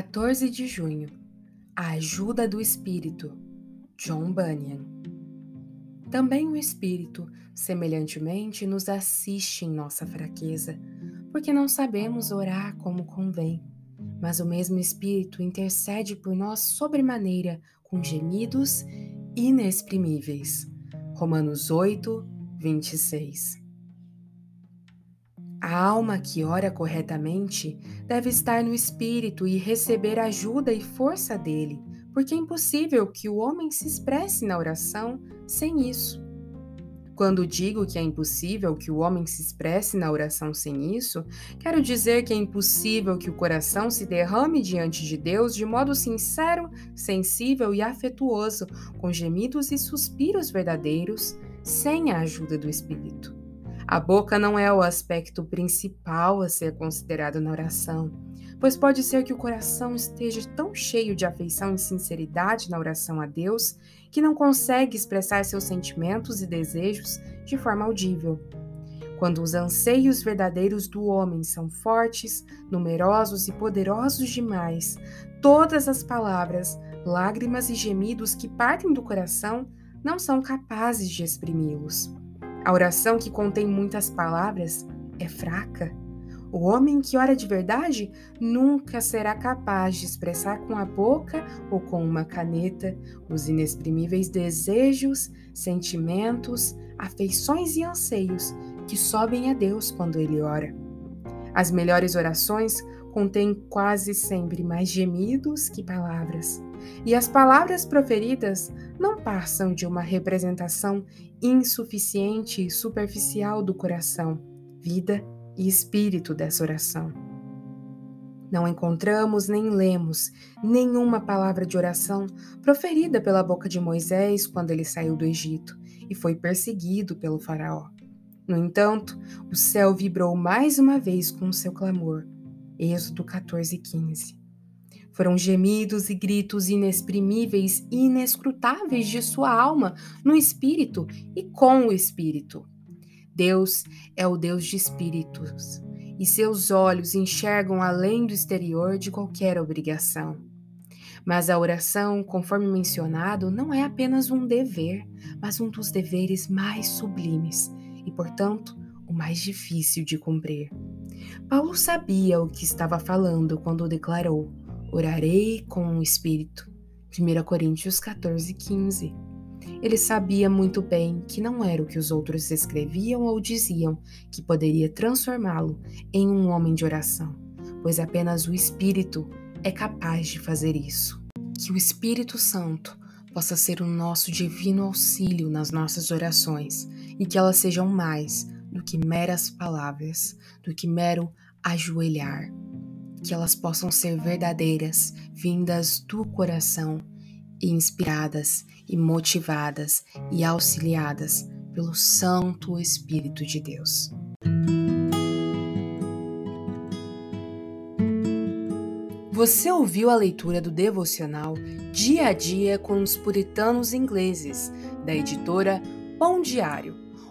14 de junho A ajuda do Espírito John Bunyan Também o Espírito, semelhantemente, nos assiste em nossa fraqueza, porque não sabemos orar como convém. Mas o mesmo Espírito intercede por nós sobremaneira com gemidos inexprimíveis. Romanos 8, 26 a alma que ora corretamente deve estar no espírito e receber ajuda e força dele, porque é impossível que o homem se expresse na oração sem isso. Quando digo que é impossível que o homem se expresse na oração sem isso, quero dizer que é impossível que o coração se derrame diante de Deus de modo sincero, sensível e afetuoso, com gemidos e suspiros verdadeiros, sem a ajuda do Espírito. A boca não é o aspecto principal a ser considerado na oração, pois pode ser que o coração esteja tão cheio de afeição e sinceridade na oração a Deus que não consegue expressar seus sentimentos e desejos de forma audível. Quando os anseios verdadeiros do homem são fortes, numerosos e poderosos demais, todas as palavras, lágrimas e gemidos que partem do coração não são capazes de exprimi-los. A oração que contém muitas palavras é fraca. O homem que ora de verdade nunca será capaz de expressar com a boca ou com uma caneta os inexprimíveis desejos, sentimentos, afeições e anseios que sobem a Deus quando ele ora. As melhores orações contêm quase sempre mais gemidos que palavras, e as palavras proferidas não passam de uma representação insuficiente e superficial do coração, vida e espírito dessa oração. Não encontramos nem lemos nenhuma palavra de oração proferida pela boca de Moisés quando ele saiu do Egito e foi perseguido pelo Faraó. No entanto, o céu vibrou mais uma vez com o seu clamor. Êxodo 14, 15. Foram gemidos e gritos inexprimíveis e inescrutáveis de sua alma no espírito e com o espírito. Deus é o Deus de espíritos, e seus olhos enxergam além do exterior de qualquer obrigação. Mas a oração, conforme mencionado, não é apenas um dever, mas um dos deveres mais sublimes e, portanto, o mais difícil de cumprir. Paulo sabia o que estava falando quando declarou: Orarei com o Espírito. 1 Coríntios 14, 15. Ele sabia muito bem que não era o que os outros escreviam ou diziam que poderia transformá-lo em um homem de oração, pois apenas o Espírito é capaz de fazer isso. Que o Espírito Santo possa ser o nosso divino auxílio nas nossas orações e que elas sejam mais do que meras palavras, do que mero ajoelhar que elas possam ser verdadeiras, vindas do coração e inspiradas e motivadas e auxiliadas pelo Santo Espírito de Deus. Você ouviu a leitura do devocional Dia a Dia com os Puritanos Ingleses, da editora Pão Diário,